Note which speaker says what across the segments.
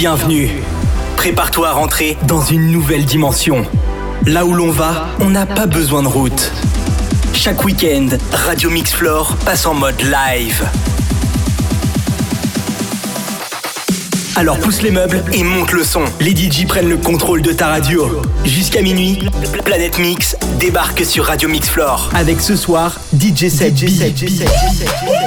Speaker 1: Bienvenue. Prépare-toi à rentrer dans une nouvelle dimension. Là où l'on va, on n'a pas besoin de route. Chaque week-end, Radio Mix Floor passe en mode live. Alors pousse les meubles et monte le son. Les DJ prennent le contrôle de ta radio. Jusqu'à minuit, Planète Mix débarque sur Radio Mix Floor. Avec ce soir, DJ 7 DJ 7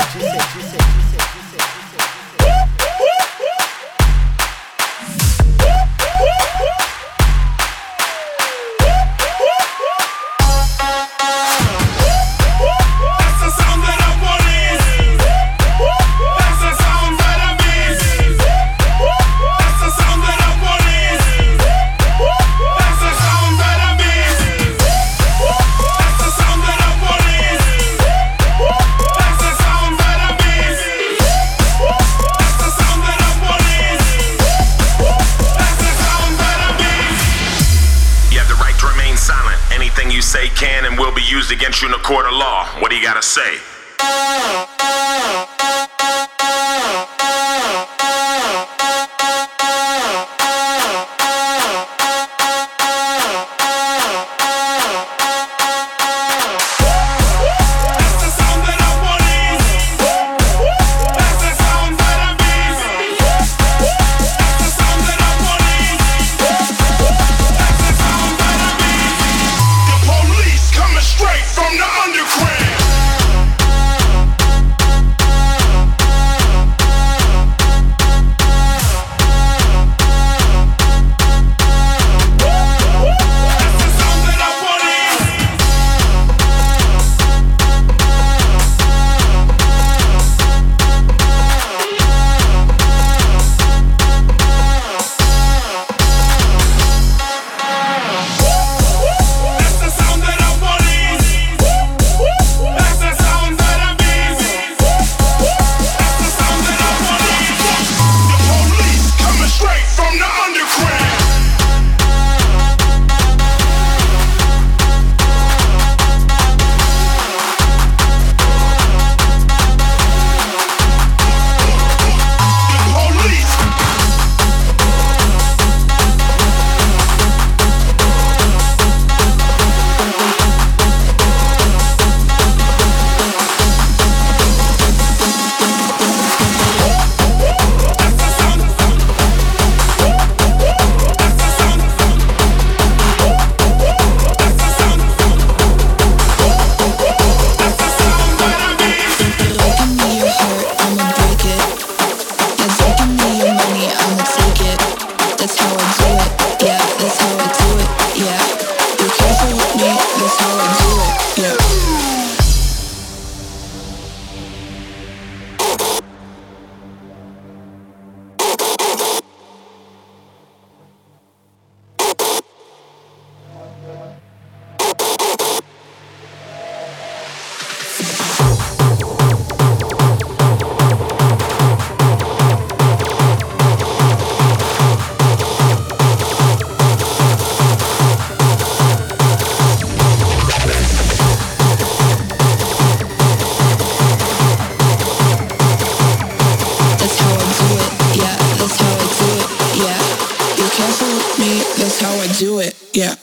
Speaker 1: do it. Yeah.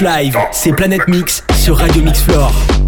Speaker 2: Live, c'est Planète Mix sur Radio Mix Floor.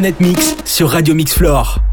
Speaker 3: Planète Mix sur Radio Mix Floor.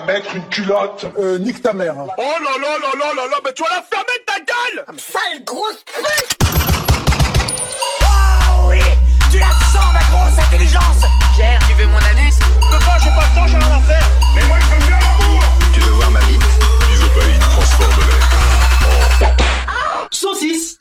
Speaker 1: mettre une culotte.
Speaker 4: Euh, nique ta mère. Hein.
Speaker 5: Oh là là là là là là, mais tu vas la fermer ta gueule!
Speaker 6: Ah, sale grosse pute!
Speaker 5: Oh oui Tu la sens ma grosse intelligence!
Speaker 6: Pierre, tu veux mon anus?
Speaker 5: Papa, j'ai pas le temps, j'ai rien à faire.
Speaker 7: Mais moi je veux bien l'amour
Speaker 8: Tu veux voir ma bite? Tu veux pas une transport de l'air oh. Saucisse.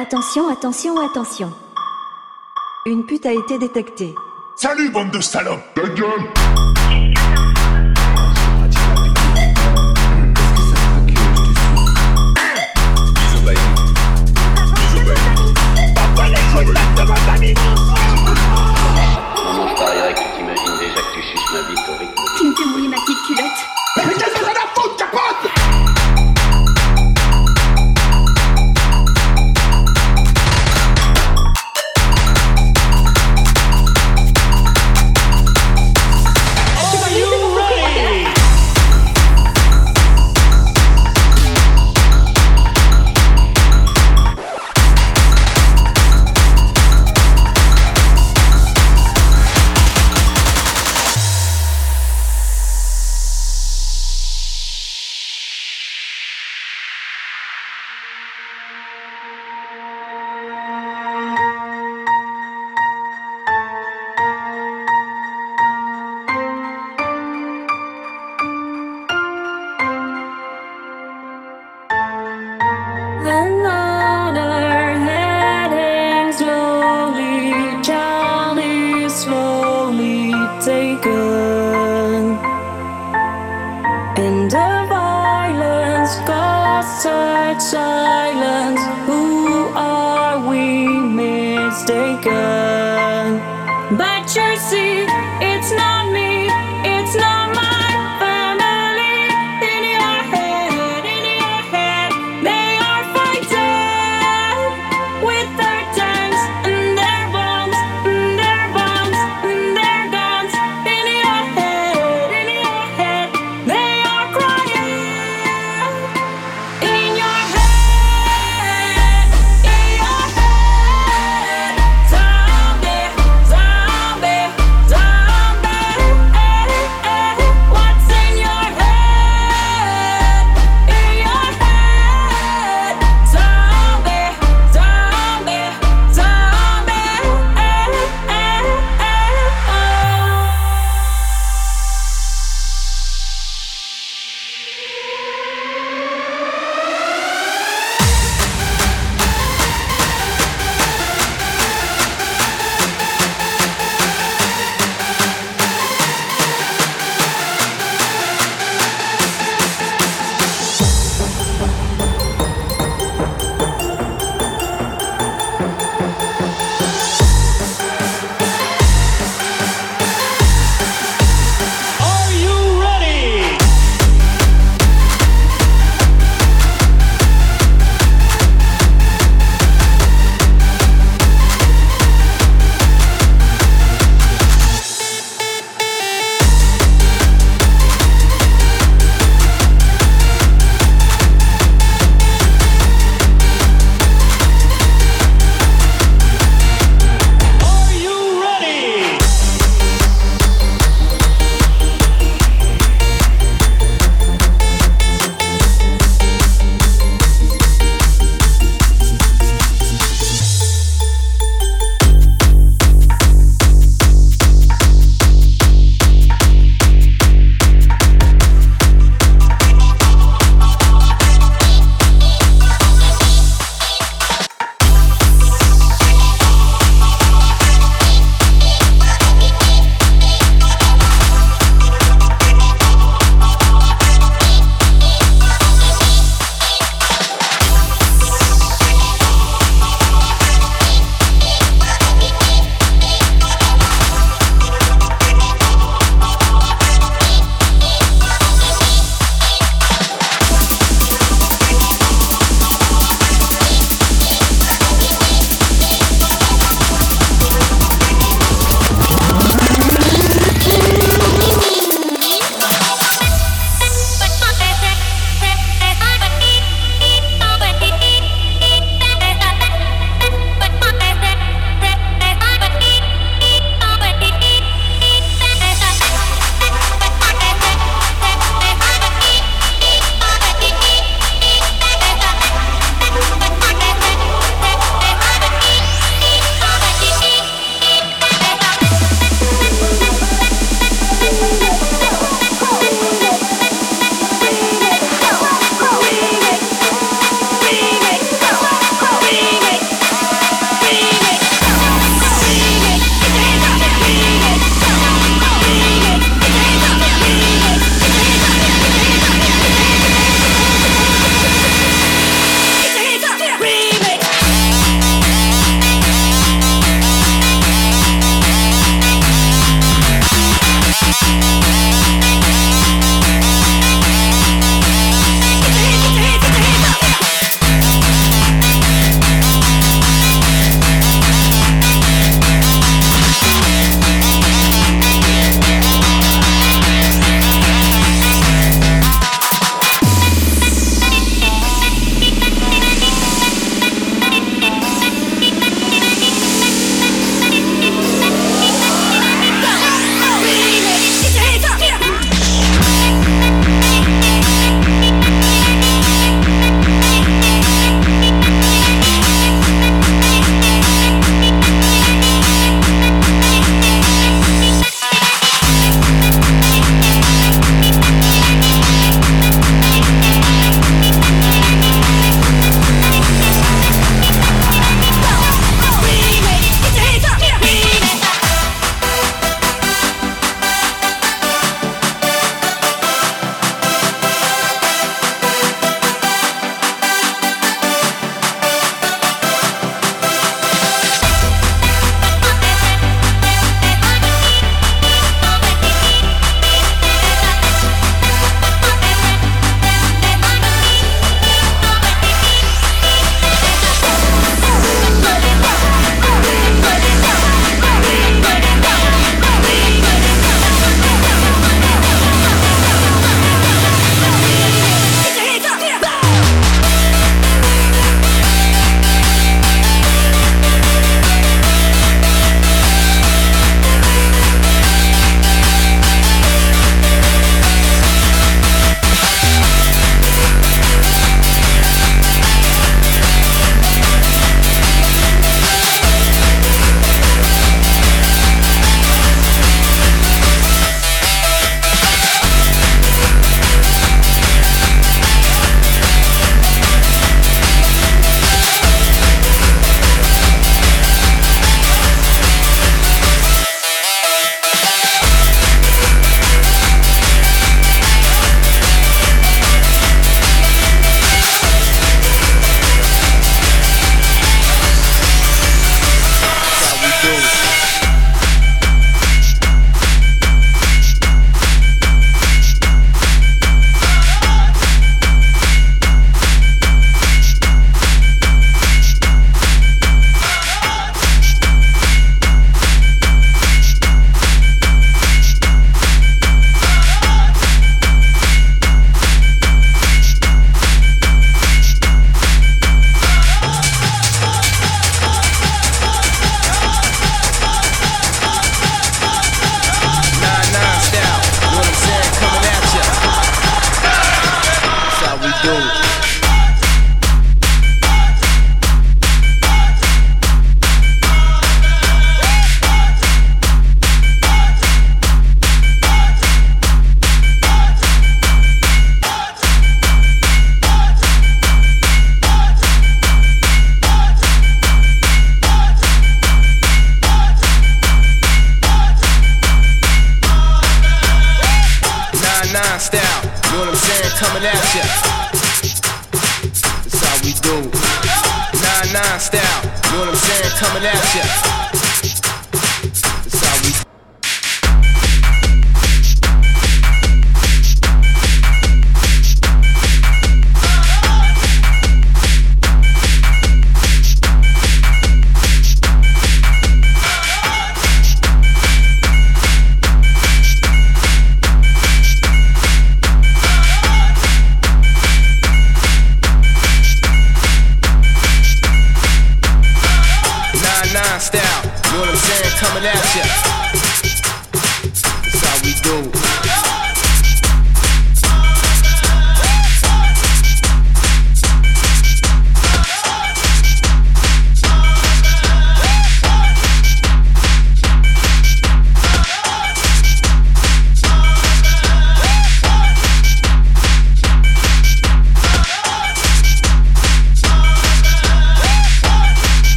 Speaker 9: Attention, attention, attention. Une pute a été détectée.
Speaker 10: Salut, bande de salopes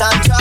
Speaker 11: and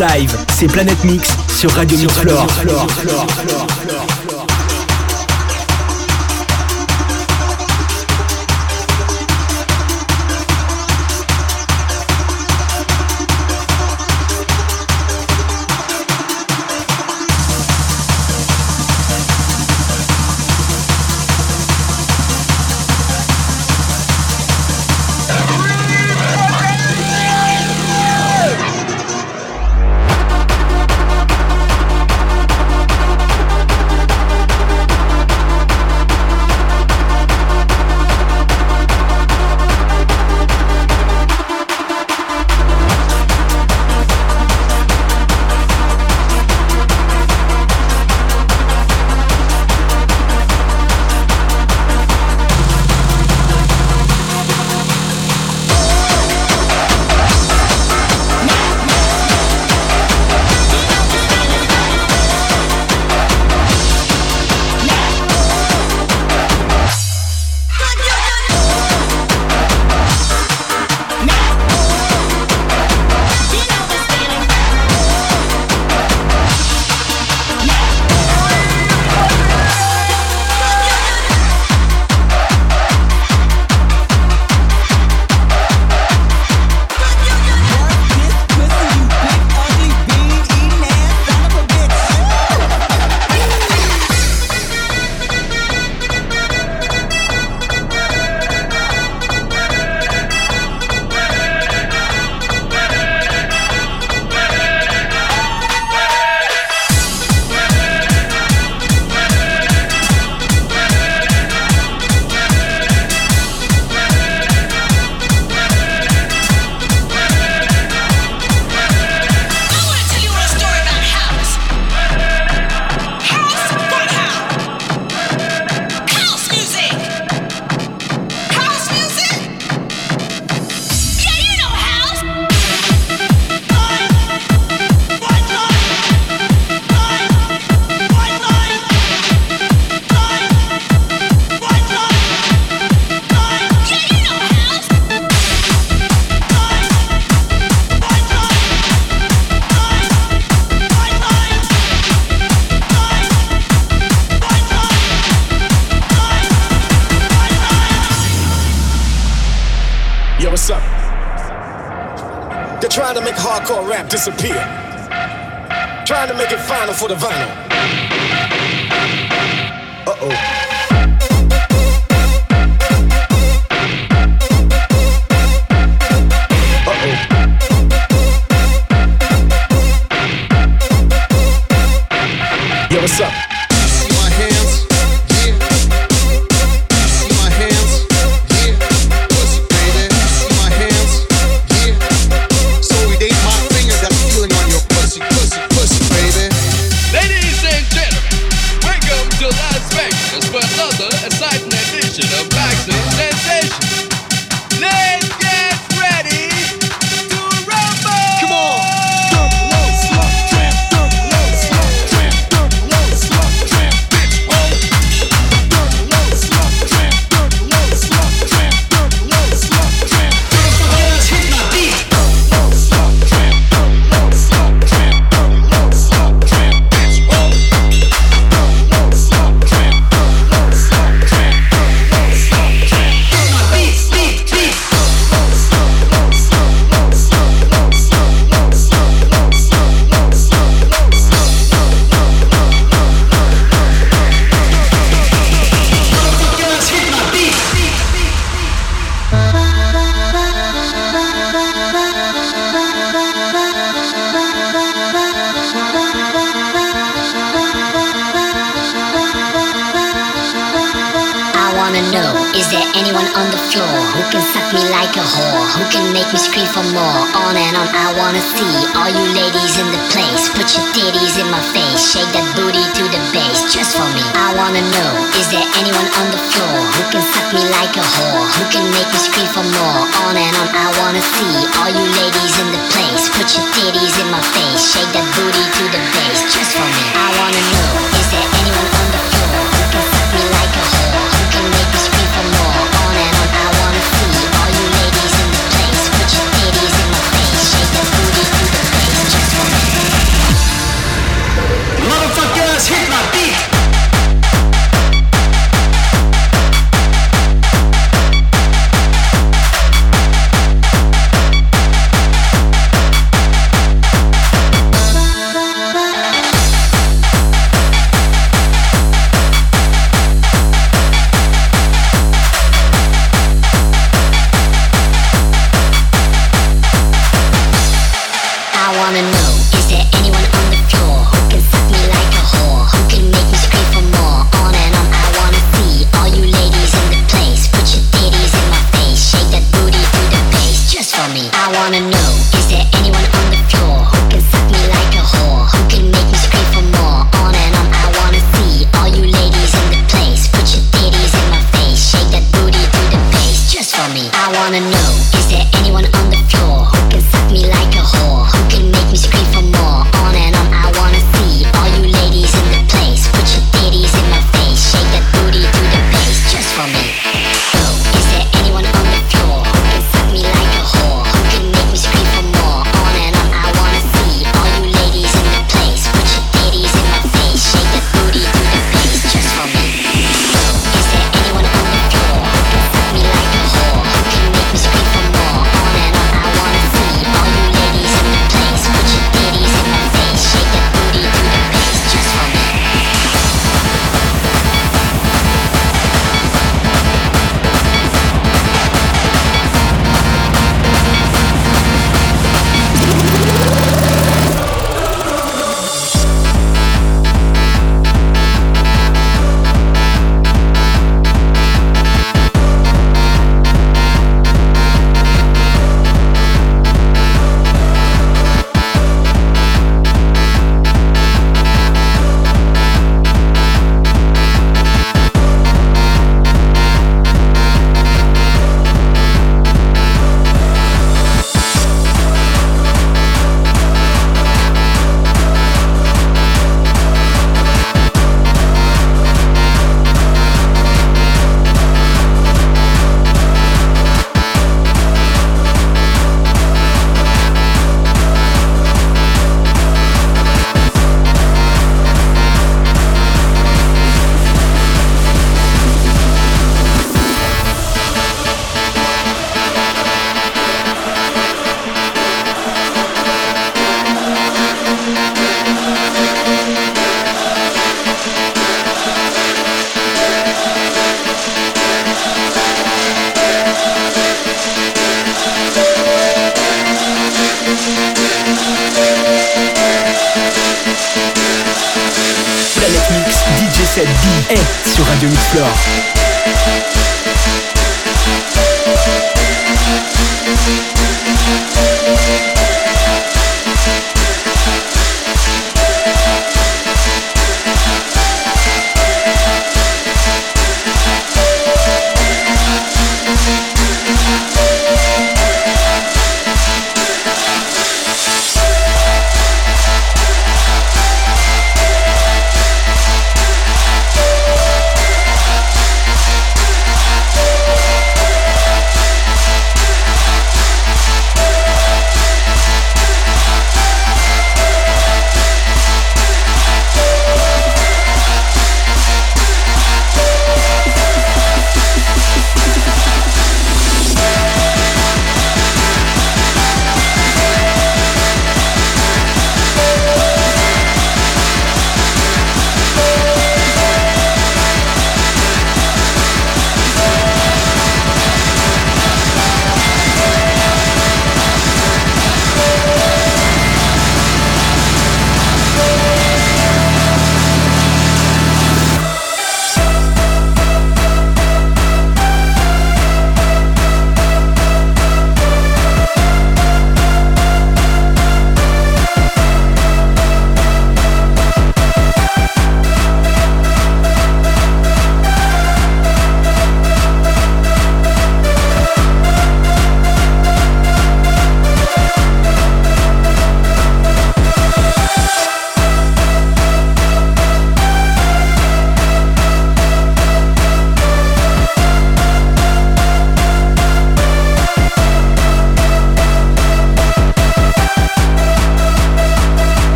Speaker 12: Live, c'est Planète Mix
Speaker 2: sur Radio Mix Floor.